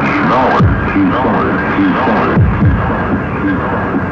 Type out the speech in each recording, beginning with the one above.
Knowledge, knowledge, knowledge, knowledge, knowledge, knowledge.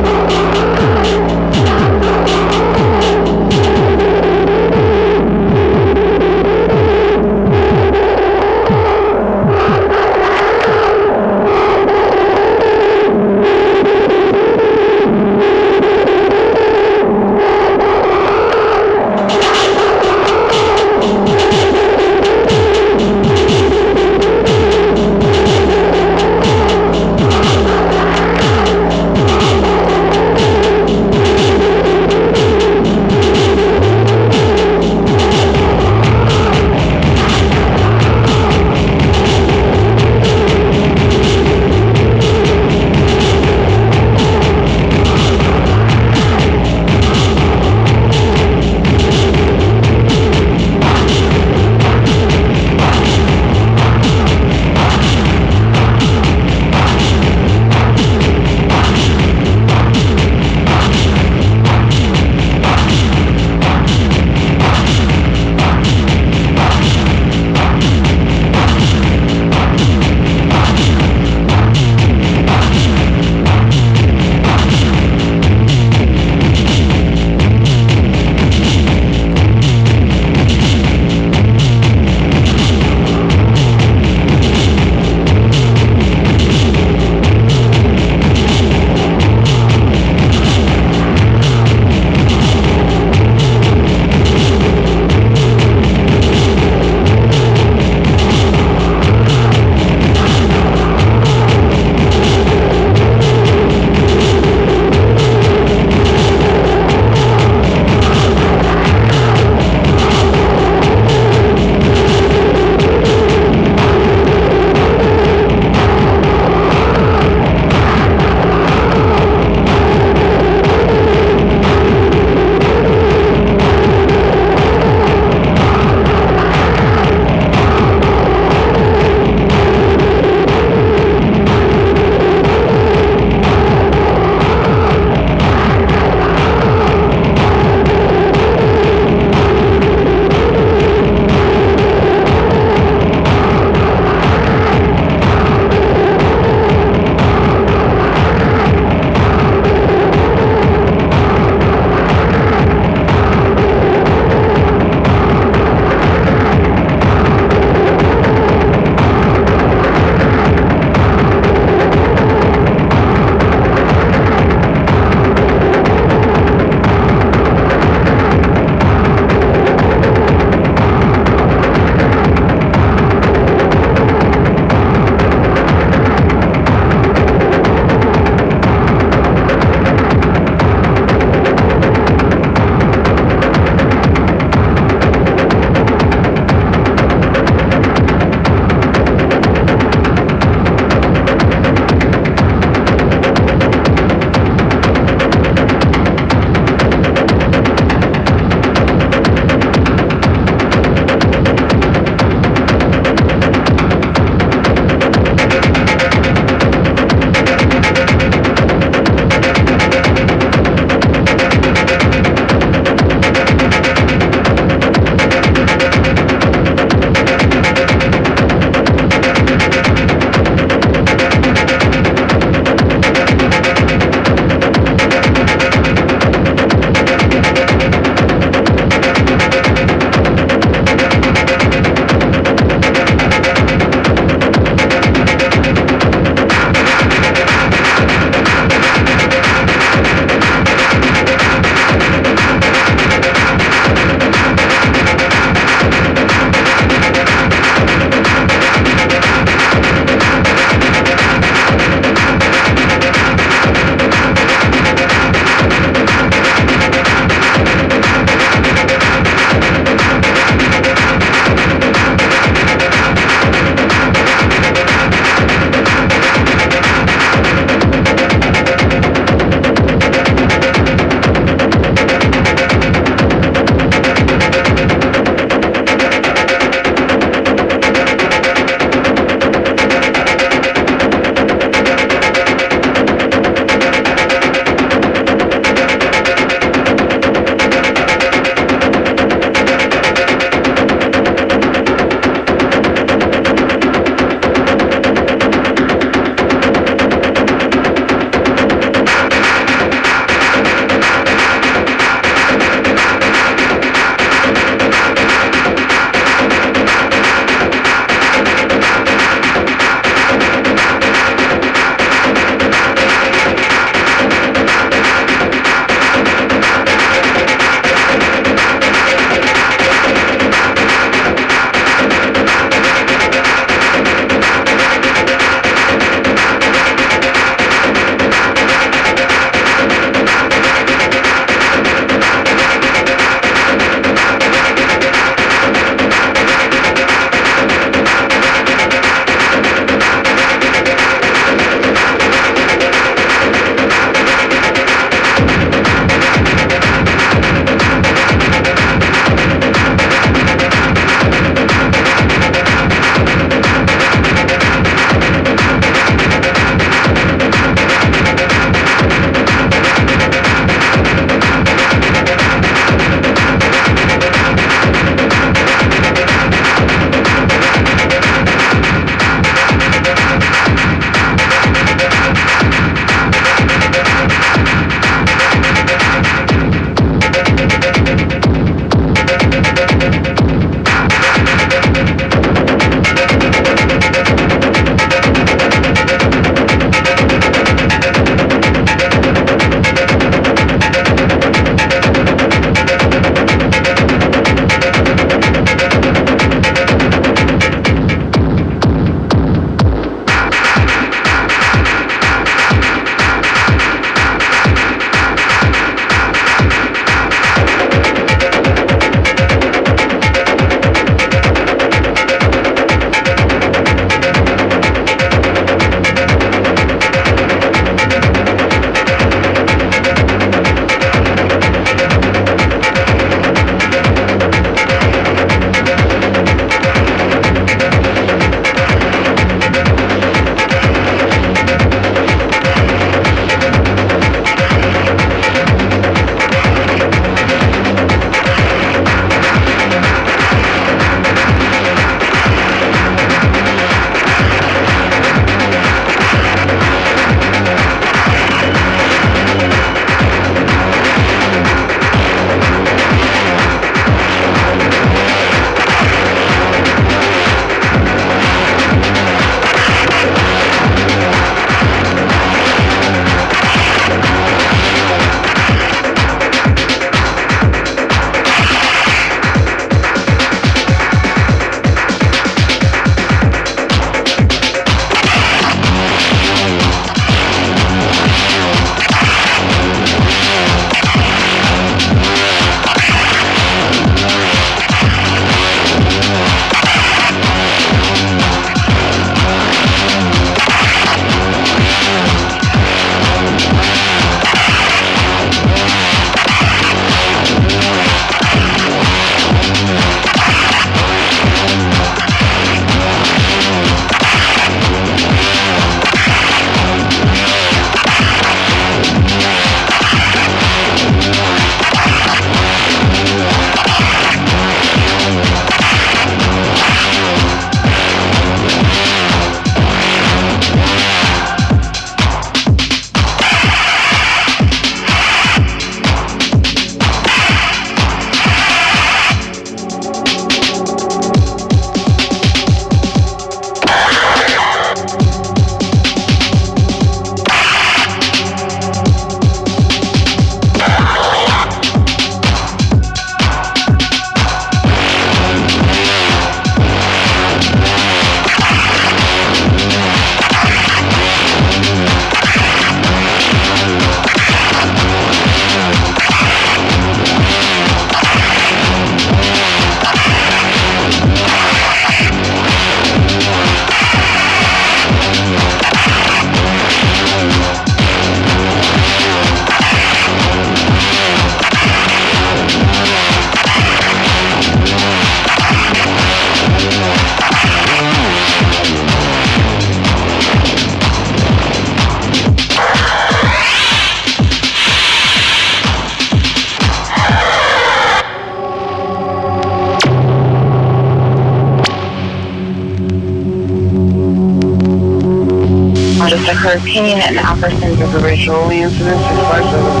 Incident